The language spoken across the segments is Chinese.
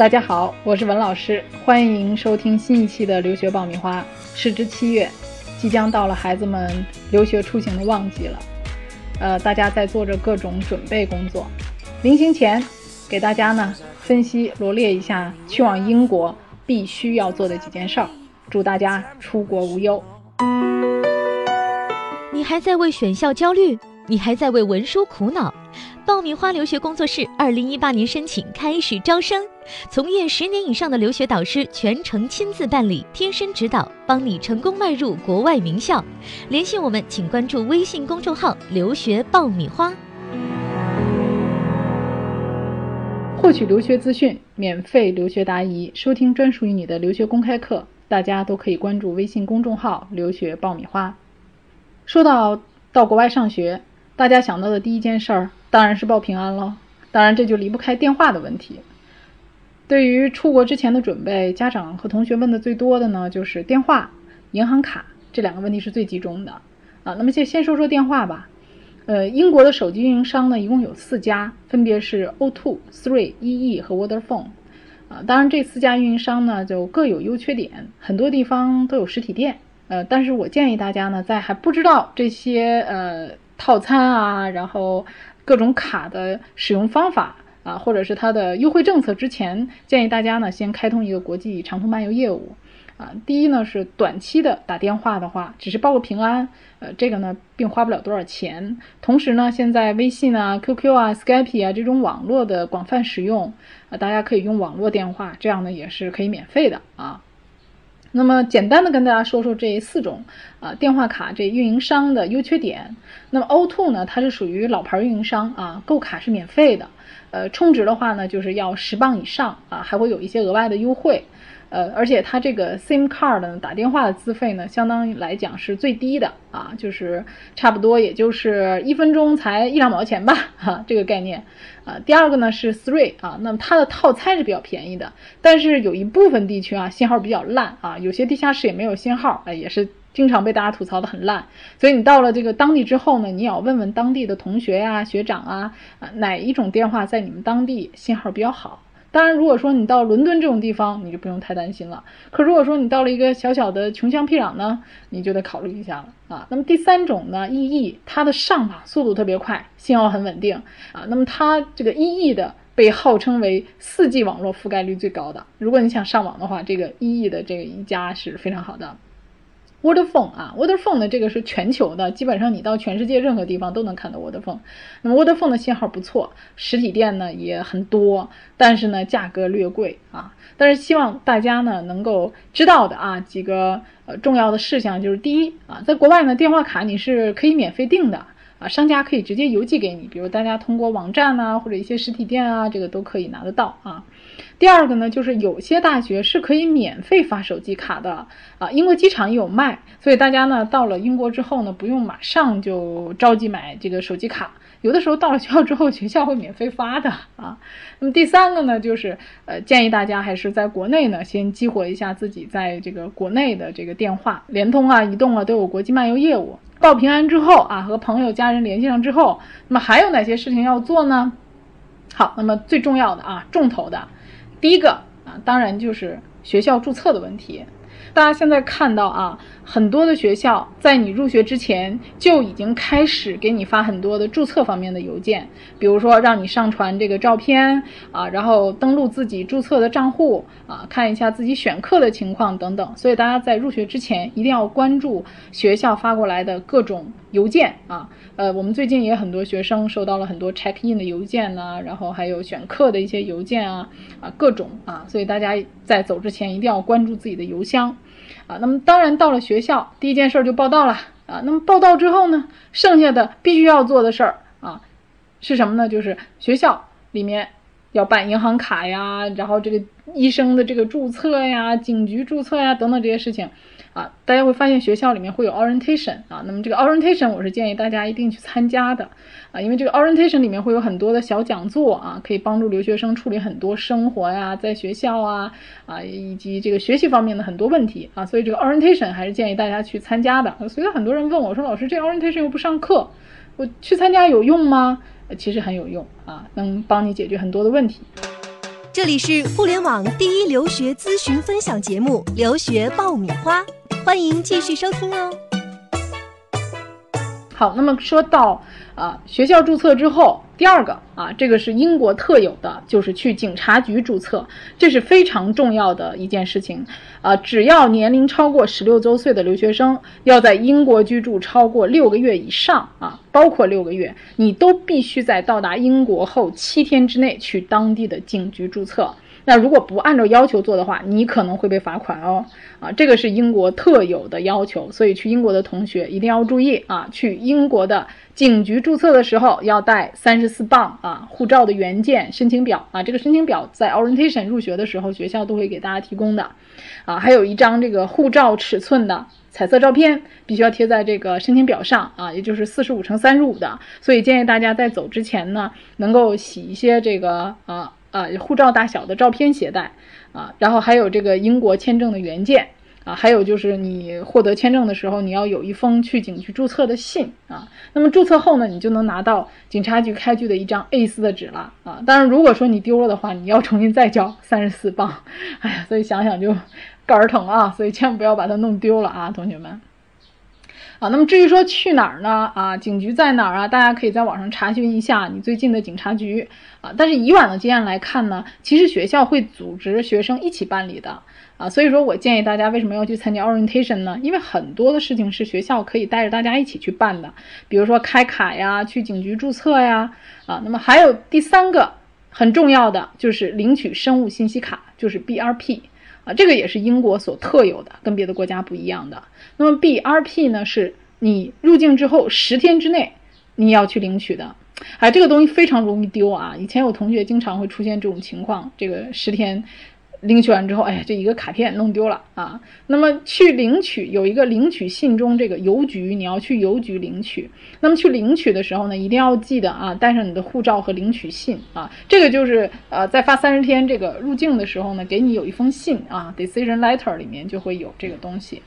大家好，我是文老师，欢迎收听新一期的留学爆米花。时至七月，即将到了孩子们留学出行的旺季了，呃，大家在做着各种准备工作。临行前，给大家呢分析罗列一下去往英国必须要做的几件事儿，祝大家出国无忧。你还在为选校焦虑？你还在为文书苦恼？爆米花留学工作室二零一八年申请开始招生，从业十年以上的留学导师全程亲自办理，贴身指导，帮你成功迈入国外名校。联系我们，请关注微信公众号“留学爆米花”，获取留学资讯，免费留学答疑，收听专属于你的留学公开课。大家都可以关注微信公众号“留学爆米花”。说到到国外上学，大家想到的第一件事儿。当然是报平安了，当然这就离不开电话的问题。对于出国之前的准备，家长和同学问的最多的呢，就是电话、银行卡这两个问题是最集中的啊。那么先先说说电话吧。呃，英国的手机运营商呢，一共有四家，分别是 O2、Three、EE 和 Vodafone。啊，当然这四家运营商呢，就各有优缺点，很多地方都有实体店。呃，但是我建议大家呢，在还不知道这些呃套餐啊，然后各种卡的使用方法啊，或者是它的优惠政策之前，建议大家呢先开通一个国际长途漫游业务啊。第一呢是短期的打电话的话，只是报个平安，呃，这个呢并花不了多少钱。同时呢，现在微信啊、QQ 啊、Skype 啊这种网络的广泛使用啊，大家可以用网络电话，这样呢也是可以免费的啊。那么简单的跟大家说说这四种啊电话卡这运营商的优缺点。那么 O2 呢，它是属于老牌运营商啊，购卡是免费的，呃，充值的话呢就是要十磅以上啊，还会有一些额外的优惠。呃，而且它这个 SIM card 呢，打电话的资费呢，相当于来讲是最低的啊，就是差不多也就是一分钟才一两毛钱吧，哈，这个概念。啊，第二个呢是 Three 啊，那么它的套餐是比较便宜的，但是有一部分地区啊信号比较烂啊，有些地下室也没有信号，哎，也是经常被大家吐槽的很烂。所以你到了这个当地之后呢，你也要问问当地的同学呀、学长啊，啊，哪一种电话在你们当地信号比较好。当然，如果说你到伦敦这种地方，你就不用太担心了。可如果说你到了一个小小的穷乡僻壤呢，你就得考虑一下了啊。那么第三种呢，EE 它的上网速度特别快，信号很稳定啊。那么它这个 EE 的被号称为 4G 网络覆盖率最高的。如果你想上网的话，这个 EE 的这个一家是非常好的。Wordphone 啊，Wordphone 呢这个是全球的，基本上你到全世界任何地方都能看到 Wordphone。那么 Wordphone 的信号不错，实体店呢也很多，但是呢价格略贵啊。但是希望大家呢能够知道的啊几个呃重要的事项就是：第一啊，在国外呢电话卡你是可以免费订的啊，商家可以直接邮寄给你，比如大家通过网站啊或者一些实体店啊，这个都可以拿得到啊。第二个呢，就是有些大学是可以免费发手机卡的啊，英国机场也有卖，所以大家呢到了英国之后呢，不用马上就着急买这个手机卡，有的时候到了学校之后，学校会免费发的啊。那么第三个呢，就是呃建议大家还是在国内呢先激活一下自己在这个国内的这个电话，联通啊、移动啊都有国际漫游业务。报平安之后啊，和朋友家人联系上之后，那么还有哪些事情要做呢？好，那么最重要的啊，重头的。第一个啊，当然就是学校注册的问题。大家现在看到啊，很多的学校在你入学之前就已经开始给你发很多的注册方面的邮件，比如说让你上传这个照片啊，然后登录自己注册的账户啊，看一下自己选课的情况等等。所以大家在入学之前一定要关注学校发过来的各种邮件啊。呃，我们最近也很多学生收到了很多 check in 的邮件呐，然后还有选课的一些邮件啊啊各种啊，所以大家在走之前一定要关注自己的邮箱。啊，那么当然到了学校，第一件事就报到了啊。那么报到之后呢，剩下的必须要做的事儿啊，是什么呢？就是学校里面要办银行卡呀，然后这个医生的这个注册呀、警局注册呀等等这些事情。大家会发现学校里面会有 orientation 啊，那么这个 orientation 我是建议大家一定去参加的啊，因为这个 orientation 里面会有很多的小讲座啊，可以帮助留学生处理很多生活呀，在学校啊啊以及这个学习方面的很多问题啊，所以这个 orientation 还是建议大家去参加的。所以很多人问我说，老师这 orientation 又不上课，我去参加有用吗？其实很有用啊，能帮你解决很多的问题。这里是互联网第一留学咨询分享节目《留学爆米花》，欢迎继续收听哦。好，那么说到啊，学校注册之后，第二个啊，这个是英国特有的，就是去警察局注册，这是非常重要的一件事情。啊，只要年龄超过十六周岁的留学生，要在英国居住超过六个月以上啊，包括六个月，你都必须在到达英国后七天之内去当地的警局注册。那如果不按照要求做的话，你可能会被罚款哦。啊，这个是英国特有的要求，所以去英国的同学一定要注意啊。去英国的警局注册的时候要带三十四磅啊护照的原件、申请表啊。这个申请表在 orientation 入学的时候学校都会给大家提供的啊。还有一张这个护照尺寸的彩色照片，必须要贴在这个申请表上啊，也就是四十五乘三十五的。所以建议大家在走之前呢，能够洗一些这个啊。啊，护照大小的照片携带啊，然后还有这个英国签证的原件啊，还有就是你获得签证的时候，你要有一封去警局注册的信啊。那么注册后呢，你就能拿到警察局开具的一张 A4 的纸了啊。当然，如果说你丢了的话，你要重新再交三十四磅。哎呀，所以想想就肝儿疼啊，所以千万不要把它弄丢了啊，同学们。啊，那么至于说去哪儿呢？啊，警局在哪儿啊？大家可以在网上查询一下你最近的警察局啊。但是以往的经验来看呢，其实学校会组织学生一起办理的啊。所以说我建议大家为什么要去参加 orientation 呢？因为很多的事情是学校可以带着大家一起去办的，比如说开卡呀，去警局注册呀。啊，那么还有第三个很重要的就是领取生物信息卡，就是 BRP。啊，这个也是英国所特有的，跟别的国家不一样的。那么 BRP 呢，是你入境之后十天之内你要去领取的。哎，这个东西非常容易丢啊！以前有同学经常会出现这种情况，这个十天。领取完之后，哎呀，这一个卡片弄丢了啊！那么去领取有一个领取信中这个邮局，你要去邮局领取。那么去领取的时候呢，一定要记得啊，带上你的护照和领取信啊。这个就是呃，在发三十天这个入境的时候呢，给你有一封信啊，decision letter 里面就会有这个东西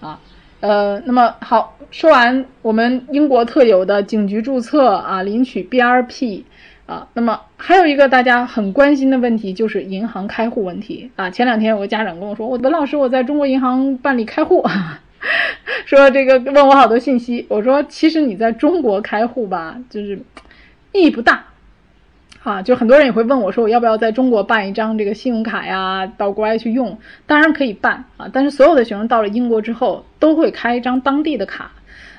啊。呃，那么好，说完我们英国特有的警局注册啊，领取 BRP。啊，那么还有一个大家很关心的问题就是银行开户问题啊。前两天有个家长跟我说，我文老师我在中国银行办理开户，说这个问我好多信息。我说其实你在中国开户吧，就是意义不大啊。就很多人也会问我说，我要不要在中国办一张这个信用卡呀，到国外去用？当然可以办啊，但是所有的学生到了英国之后都会开一张当地的卡。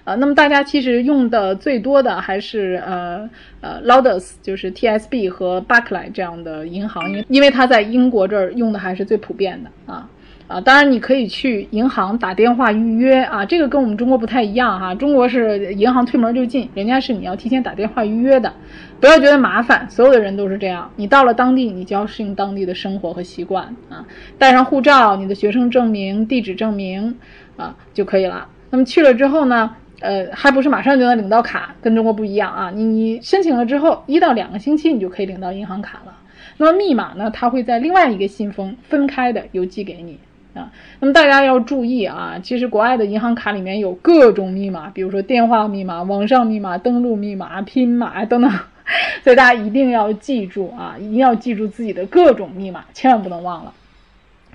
啊，那么大家其实用的最多的还是呃呃 l o u d e s 就是 TSB 和 Barclay 这样的银行，因为因为它在英国这儿用的还是最普遍的啊啊，当然你可以去银行打电话预约啊，这个跟我们中国不太一样哈，中国是银行推门就进，人家是你要提前打电话预约的，不要觉得麻烦，所有的人都是这样，你到了当地你就要适应当地的生活和习惯啊，带上护照、你的学生证明、地址证明啊就可以了。那么去了之后呢？呃，还不是马上就能领到卡，跟中国不一样啊！你你申请了之后，一到两个星期你就可以领到银行卡了。那么密码呢？它会在另外一个信封分开的邮寄给你啊。那么大家要注意啊，其实国外的银行卡里面有各种密码，比如说电话密码、网上密码、登录密码、拼码等等，所以大家一定要记住啊，一定要记住自己的各种密码，千万不能忘了。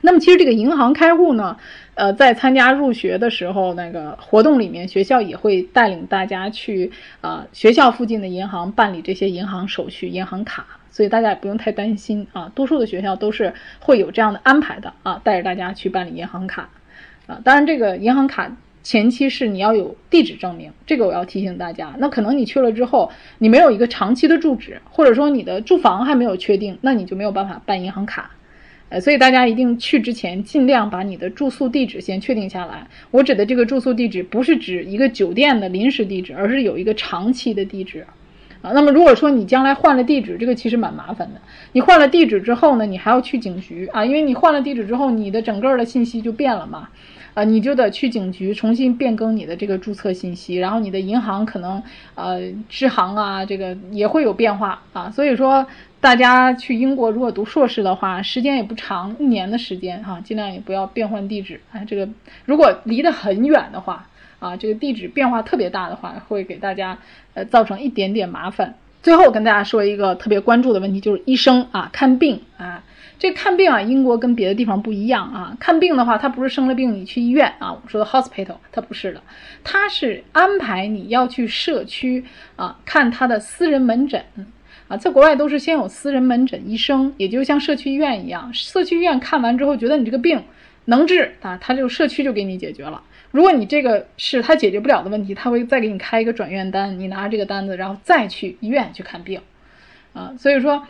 那么其实这个银行开户呢？呃，在参加入学的时候，那个活动里面，学校也会带领大家去啊学校附近的银行办理这些银行手续、银行卡，所以大家也不用太担心啊。多数的学校都是会有这样的安排的啊，带着大家去办理银行卡啊。当然，这个银行卡前期是你要有地址证明，这个我要提醒大家。那可能你去了之后，你没有一个长期的住址，或者说你的住房还没有确定，那你就没有办法办银行卡。呃，所以大家一定去之前尽量把你的住宿地址先确定下来。我指的这个住宿地址不是指一个酒店的临时地址，而是有一个长期的地址。啊，那么如果说你将来换了地址，这个其实蛮麻烦的。你换了地址之后呢，你还要去警局啊，因为你换了地址之后，你的整个的信息就变了嘛。啊，你就得去警局重新变更你的这个注册信息，然后你的银行可能呃支行啊，这个也会有变化啊。所以说。大家去英国如果读硕士的话，时间也不长，一年的时间哈，尽量也不要变换地址。哎，这个如果离得很远的话，啊，这个地址变化特别大的话，会给大家呃造成一点点麻烦。最后跟大家说一个特别关注的问题，就是医生啊看病啊，这看病啊，英国跟别的地方不一样啊。看病的话，它不是生了病你去医院啊，我们说的 hospital，它不是的，它是安排你要去社区啊看他的私人门诊啊。在国外都是先有私人门诊医生，也就像社区医院一样，社区医院看完之后觉得你这个病能治啊，他就社区就给你解决了。如果你这个是他解决不了的问题，他会再给你开一个转院单，你拿着这个单子，然后再去医院去看病啊。所以说，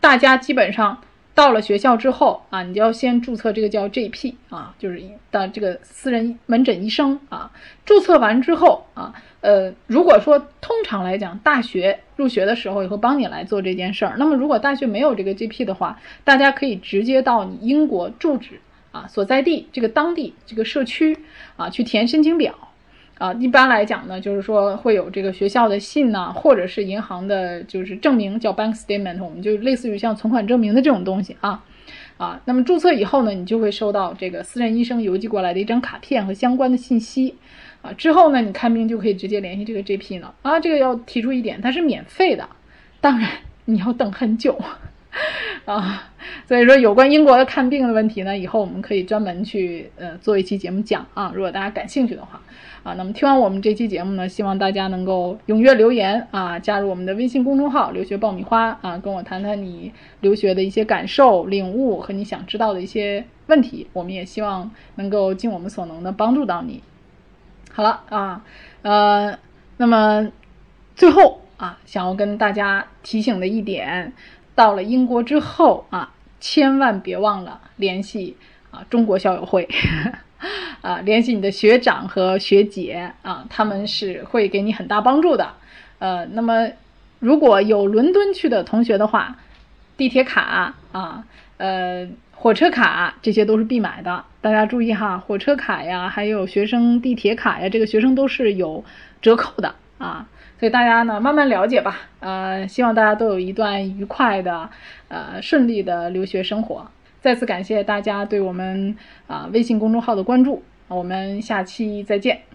大家基本上。到了学校之后啊，你就要先注册这个叫 GP 啊，就是的这个私人门诊医生啊。注册完之后啊，呃，如果说通常来讲，大学入学的时候也会帮你来做这件事儿。那么如果大学没有这个 GP 的话，大家可以直接到你英国住址啊所在地这个当地这个社区啊去填申请表。啊，一般来讲呢，就是说会有这个学校的信呐，或者是银行的，就是证明叫 bank statement，我们就类似于像存款证明的这种东西啊，啊，那么注册以后呢，你就会收到这个私人医生邮寄过来的一张卡片和相关的信息，啊，之后呢，你看病就可以直接联系这个 GP 了啊，这个要提出一点，它是免费的，当然你要等很久。啊，所以说有关英国的看病的问题呢，以后我们可以专门去呃做一期节目讲啊。如果大家感兴趣的话，啊，那么听完我们这期节目呢，希望大家能够踊跃留言啊，加入我们的微信公众号“留学爆米花”啊，跟我谈谈你留学的一些感受、领悟和你想知道的一些问题。我们也希望能够尽我们所能的帮助到你。好了啊，呃，那么最后啊，想要跟大家提醒的一点。到了英国之后啊，千万别忘了联系啊 中国校友会，啊联系你的学长和学姐啊，他们是会给你很大帮助的。呃，那么如果有伦敦去的同学的话，地铁卡啊，呃火车卡这些都是必买的。大家注意哈，火车卡呀，还有学生地铁卡呀，这个学生都是有折扣的啊。所以大家呢慢慢了解吧，呃，希望大家都有一段愉快的、呃顺利的留学生活。再次感谢大家对我们啊微信公众号的关注，我们下期再见。